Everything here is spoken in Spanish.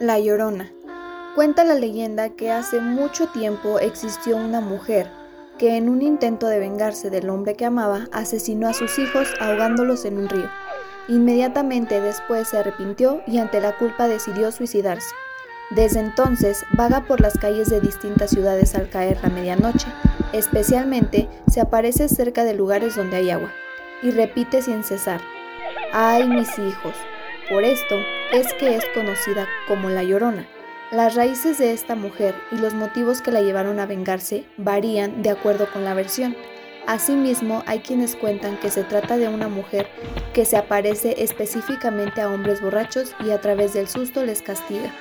La Llorona. Cuenta la leyenda que hace mucho tiempo existió una mujer que en un intento de vengarse del hombre que amaba asesinó a sus hijos ahogándolos en un río. Inmediatamente después se arrepintió y ante la culpa decidió suicidarse. Desde entonces vaga por las calles de distintas ciudades al caer la medianoche, especialmente se aparece cerca de lugares donde hay agua, y repite sin cesar, ¡ay mis hijos! Por esto es que es conocida como la Llorona. Las raíces de esta mujer y los motivos que la llevaron a vengarse varían de acuerdo con la versión. Asimismo, hay quienes cuentan que se trata de una mujer que se aparece específicamente a hombres borrachos y a través del susto les castiga.